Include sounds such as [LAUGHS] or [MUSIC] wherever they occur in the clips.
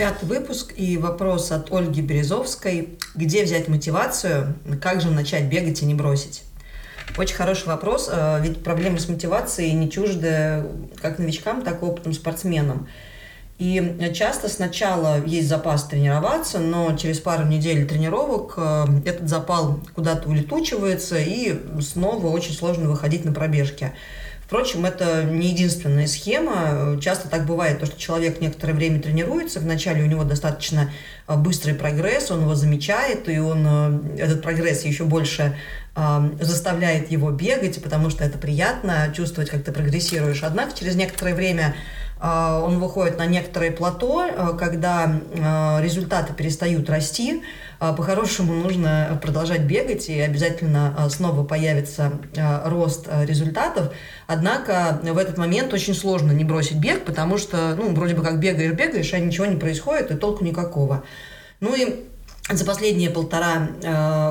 Пятый выпуск и вопрос от Ольги Березовской. Где взять мотивацию? Как же начать бегать и не бросить? Очень хороший вопрос, э, ведь проблемы с мотивацией не чужды как новичкам, так и опытным спортсменам. И часто сначала есть запас тренироваться, но через пару недель тренировок э, этот запал куда-то улетучивается, и снова очень сложно выходить на пробежки. Впрочем, это не единственная схема. Часто так бывает, то, что человек некоторое время тренируется, вначале у него достаточно а, быстрый прогресс, он его замечает, и он а, этот прогресс еще больше а, заставляет его бегать, потому что это приятно чувствовать, как ты прогрессируешь. Однако через некоторое время он выходит на некоторое плато, когда результаты перестают расти, по-хорошему нужно продолжать бегать, и обязательно снова появится рост результатов. Однако в этот момент очень сложно не бросить бег, потому что, ну, вроде бы как бегаешь, бегаешь, а ничего не происходит, и толку никакого. Ну и за последние полтора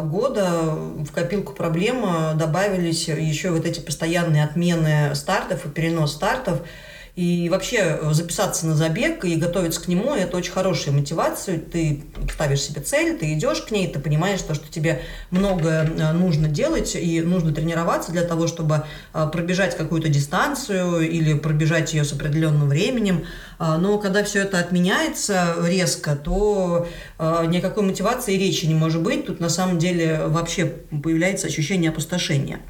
года в копилку проблем добавились еще вот эти постоянные отмены стартов и перенос стартов – и вообще э, записаться на забег и готовиться к нему – это очень хорошая мотивация. Ты ставишь себе цель, ты идешь к ней, ты понимаешь, то, что тебе многое э, нужно делать и нужно тренироваться для того, чтобы э, пробежать какую-то дистанцию или пробежать ее с определенным временем. Но когда все это отменяется резко, то никакой мотивации и речи не может быть. Тут на самом деле вообще появляется ощущение опустошения.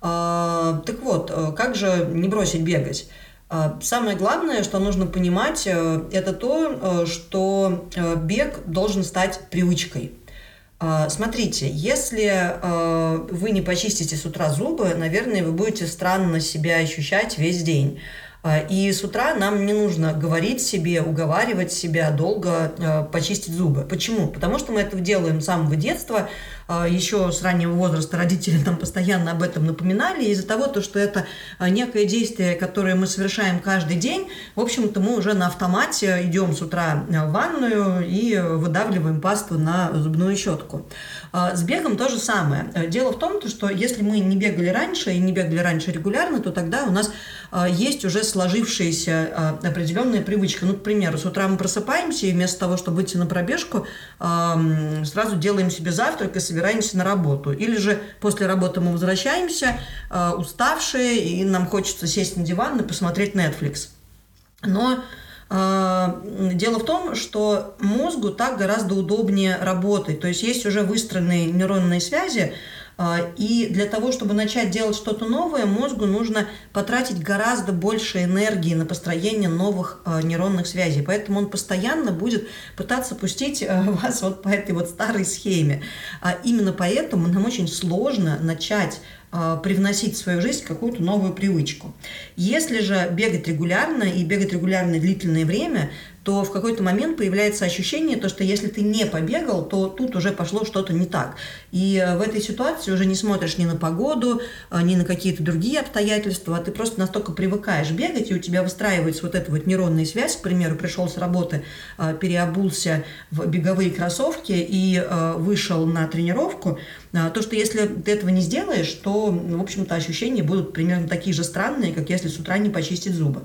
Так вот, как же не бросить бегать? А, самое главное, что нужно понимать, э, это то, э, что э, бег должен стать привычкой. А, смотрите, если вы не почистите с утра зубы, наверное, вы будете странно себя ощущать весь день. А, и с утра нам не нужно говорить себе, уговаривать себя долго почистить зубы. Почему? Потому что мы это делаем с самого детства, еще с раннего возраста родители нам постоянно об этом напоминали. Из-за того, то, что это а, некое действие, которое мы совершаем каждый день, в общем-то, мы уже на автомате идем с утра в ванную и выдавливаем пасту на зубную щетку. С бегом то же самое. Дело в том, что если мы не бегали раньше и не бегали раньше регулярно, то тогда у нас есть уже сложившаяся а, определенная привычка. Ну, к примеру, с утра мы просыпаемся, и вместо того, чтобы выйти на пробежку, сразу делаем себе завтрак и собираемся на работу. Или же после работы мы возвращаемся, а, уставшие, и нам хочется сесть на диван и посмотреть Netflix. Но а, Дело в том, что мозгу так гораздо удобнее работать. То есть есть уже выстроенные нейронные связи, и для того, чтобы начать делать что-то новое, мозгу нужно потратить гораздо больше энергии на построение новых а, нейронных связей. Поэтому он постоянно будет пытаться пустить а, [LAUGHS] вас вот по этой вот старой схеме. Именно поэтому нам очень сложно начать привносить в свою жизнь какую-то новую привычку. Если же бегать регулярно и бегать регулярно длительное время, то в какой-то момент появляется ощущение, то, что если ты не побегал, то тут уже пошло что-то не так. И э, в этой ситуации уже не смотришь ни на погоду, э, ни на какие-то другие обстоятельства, а ты просто настолько привыкаешь бегать, и у тебя выстраивается вот эта вот нейронная связь, к примеру, пришел с работы, э, переобулся в беговые кроссовки и вышел на тренировку, то, что если ты этого не сделаешь, то, в общем-то, ощущения будут примерно такие же странные, как если с утра не почистить зубы.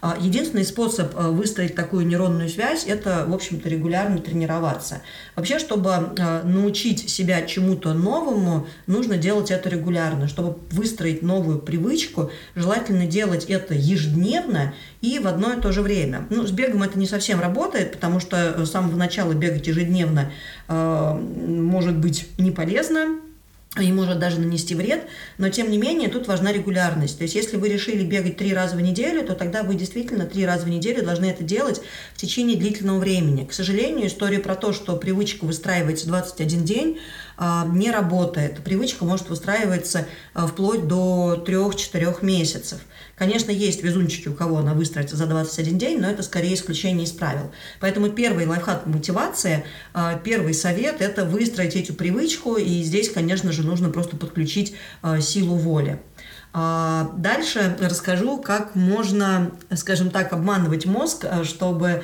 А, единственный способ а, выстроить такую нейронную связь – это, в общем-то, регулярно тренироваться. Вообще, чтобы а, научить себя чему-то новому, нужно делать это регулярно. Чтобы выстроить новую привычку, желательно делать это ежедневно и в одно и то же время. Ну, с бегом это не совсем работает, потому что с самого начала бегать ежедневно может быть не полезно, и может даже нанести вред, но тем не менее тут важна регулярность. То есть если вы решили бегать три раза в неделю, то тогда вы действительно три раза в неделю должны это делать в течение длительного времени. К сожалению, история про то, что привычка выстраивается 21 день, не работает. Привычка может выстраиваться а, вплоть до 3-4 месяцев. Конечно, есть везунчики, у кого она выстроится за 21 день, но это скорее исключение из правил. Поэтому первый лайфхак мотивация, а, первый совет – это выстроить эту привычку, и здесь, конечно же, нужно просто подключить а, силу воли. А, дальше расскажу, как можно, скажем так, обманывать мозг, чтобы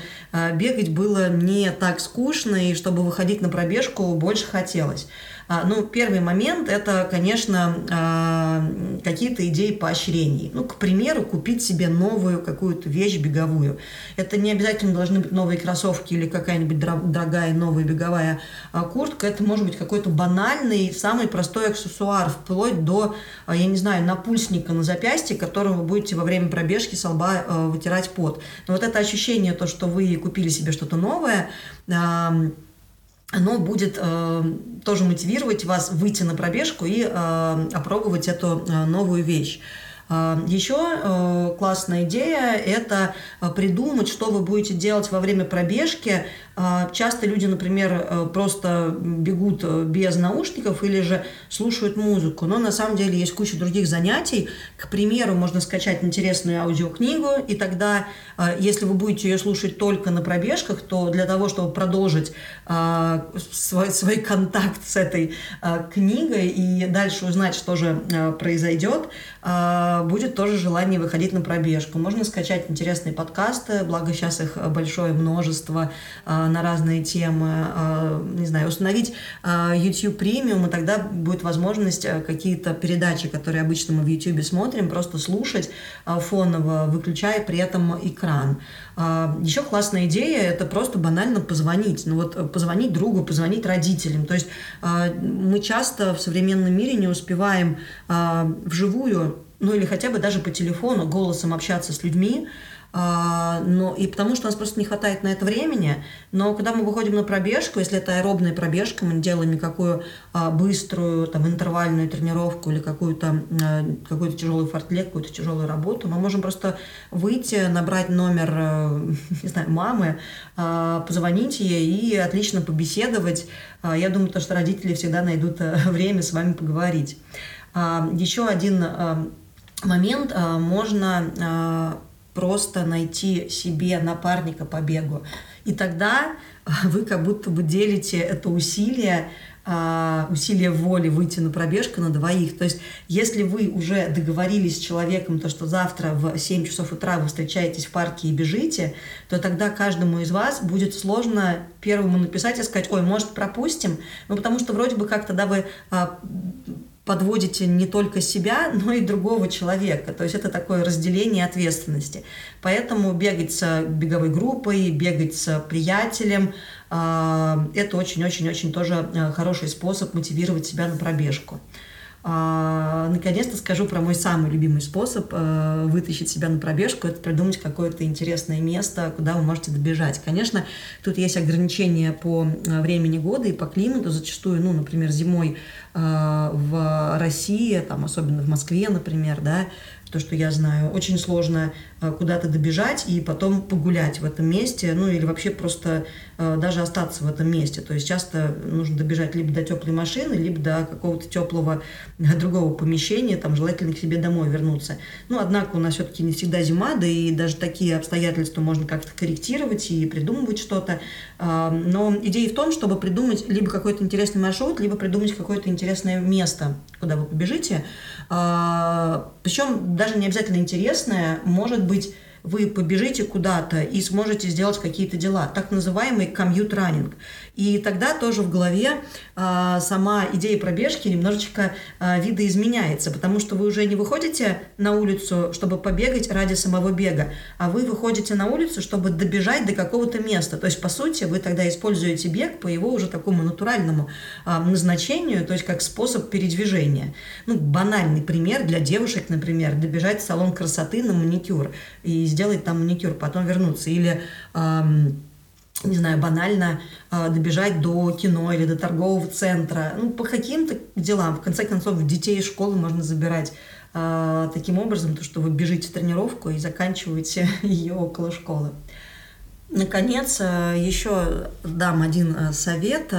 бегать было не так скучно и чтобы выходить на пробежку больше хотелось. А, ну, первый момент – это, конечно, а, какие-то идеи поощрений. Ну, к примеру, купить себе новую какую-то вещь беговую. Это не обязательно должны быть новые кроссовки или какая-нибудь дорогая новая беговая а, куртка. Это может быть какой-то банальный, самый простой аксессуар, вплоть до, я не знаю, напульсника на запястье, которым вы будете во время пробежки с лба вытирать пот. Но вот это ощущение, то, что вы купили себе что-то новое, оно будет э, тоже мотивировать вас выйти на пробежку и э, опробовать эту э, новую вещь. Э, еще э, классная идея – это э, придумать, что вы будете делать во время пробежки, часто люди, например, э, просто бегут э, без наушников или же слушают музыку, но на самом деле есть куча других занятий. К примеру, можно скачать интересную аудиокнигу, и тогда, э, если вы будете ее слушать только на пробежках, то для того, чтобы продолжить свой, свой контакт с этой книгой и дальше узнать, что же произойдет, будет тоже желание выходить на пробежку. Можно скачать интересные подкасты, благо сейчас их большое множество, на разные темы, э, не знаю, установить э, YouTube премиум, и тогда будет возможность какие-то передачи, которые обычно мы в YouTube смотрим, просто слушать фоново, выключая при этом экран. Еще классная идея – это просто банально позвонить. Ну вот позвонить другу, позвонить родителям. То есть мы часто в современном мире не успеваем вживую, ну или хотя бы даже по телефону голосом общаться с людьми, а, но, и потому что у нас просто не хватает на это времени. Но когда мы выходим на пробежку, если это аэробная пробежка, мы не делаем никакую а, быструю там, интервальную тренировку или какую-то а, какую тяжелую фортлек, какую-то тяжелую работу, мы можем просто выйти, набрать номер, а, [LAUGHS] не знаю, мамы, а, позвонить ей и отлично побеседовать. А, я думаю, то, что родители всегда найдут а, [LAUGHS] время с вами поговорить. А, еще один а, момент. А, можно а, просто найти себе напарника по бегу. И тогда вы как будто бы делите это усилие, а, усилие воли выйти на пробежку на двоих. То есть, если вы уже договорились с человеком, то, что завтра в 7 часов утра вы встречаетесь в парке и бежите, то тогда каждому из вас будет сложно первому написать и сказать, ой, может, пропустим? Ну, потому что вроде бы как-то, да, вы а, подводите не только себя, [LAUGHS] но и другого человека. То есть это такое разделение ответственности. Поэтому бегать с беговой группой, бегать с приятелем, а, это очень-очень-очень тоже э, хороший способ мотивировать себя на пробежку. А, наконец-то скажу про мой самый любимый способ э, вытащить себя на пробежку. Это придумать какое-то интересное место, куда вы можете добежать. Конечно, тут есть ограничения по э, времени года и по климату. Зачастую, ну, например, зимой э, в России, там, особенно в Москве, например, да, то, что я знаю, очень сложно куда-то добежать и потом погулять в этом месте, ну или вообще просто э, даже остаться в этом месте. То есть часто нужно добежать либо до теплой машины, либо до какого-то теплого э, другого помещения, там желательно к себе домой вернуться. Ну, однако у нас все-таки не всегда зима, да и даже такие обстоятельства можно как-то корректировать и придумывать что-то. Но идея в том, чтобы придумать либо какой-то интересный маршрут, либо придумать какое-то интересное место, куда вы побежите. Причем даже не обязательно интересное, может быть быть вы побежите куда-то и сможете сделать какие-то дела, так называемый комьют-раннинг. И тогда тоже в голове а, сама идея пробежки немножечко а, видоизменяется, потому что вы уже не выходите на улицу, чтобы побегать ради самого бега, а вы выходите на улицу, чтобы добежать до какого-то места. То есть, по сути, вы тогда используете бег по его уже такому натуральному а, назначению, то есть как способ передвижения. Ну, банальный пример для девушек, например, добежать в салон красоты на маникюр и сделать там маникюр, потом вернуться. Или... А, не знаю, банально э, добежать до кино или до торгового центра, ну, по каким-то делам. В конце концов, детей из школы можно забирать э, таким образом, то, что вы бежите в тренировку и заканчиваете [LAUGHS] ее около школы. Наконец, э, еще дам один совет.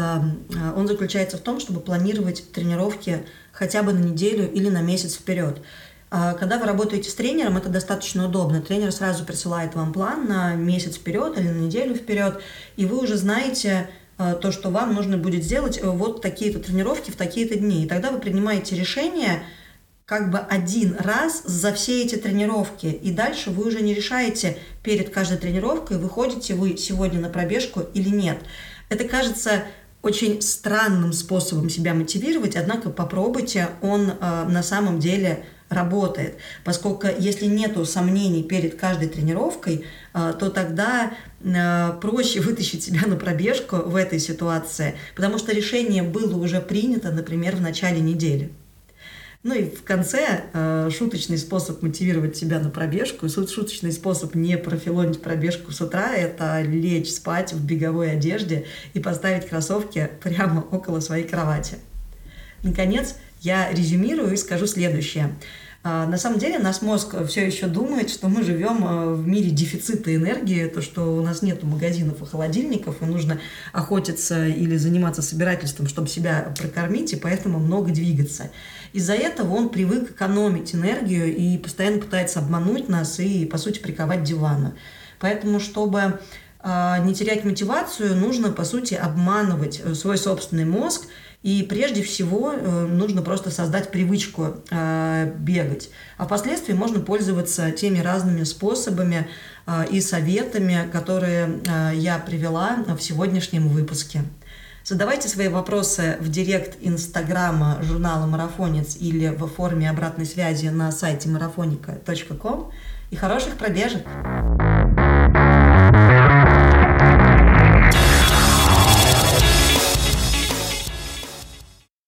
Он заключается в том, чтобы планировать тренировки хотя бы на неделю или на месяц вперед. Когда вы работаете с тренером, это достаточно удобно. Тренер сразу присылает вам план на месяц вперед или на неделю вперед, и вы уже знаете то, что вам нужно будет сделать вот такие-то тренировки в такие-то дни. И тогда вы принимаете решение, как бы один раз за все эти тренировки. И дальше вы уже не решаете перед каждой тренировкой, выходите вы сегодня на пробежку или нет. Это кажется очень странным способом себя мотивировать, однако попробуйте, он э, на самом деле работает. Поскольку если нету сомнений перед каждой тренировкой, э, то тогда э, проще [LAUGHS] вытащить себя на пробежку в этой ситуации, потому что решение было уже принято, например, в начале недели. Ну и в конце э, шуточный способ мотивировать себя на пробежку, шуточный способ не профилонить пробежку с утра, это лечь спать в беговой одежде и поставить кроссовки прямо около своей кровати. Наконец, я резюмирую и скажу следующее. А, на самом деле наш мозг все еще думает, что мы живем э, в мире дефицита энергии, то, что у нас нет магазинов и холодильников, и нужно охотиться или заниматься собирательством, чтобы себя прокормить, и поэтому много двигаться. Из-за этого он привык экономить энергию и постоянно пытается обмануть нас и, по сути, приковать дивана. Поэтому, чтобы а, не терять мотивацию, нужно, по сути, обманывать э, свой собственный мозг, и прежде всего э, нужно просто создать привычку э, бегать. А впоследствии можно пользоваться теми разными способами и советами, которые я привела в сегодняшнем выпуске. Задавайте свои вопросы в директ инстаграма журнала «Марафонец» или в форме обратной связи на сайте marafonica.com. И хороших пробежек!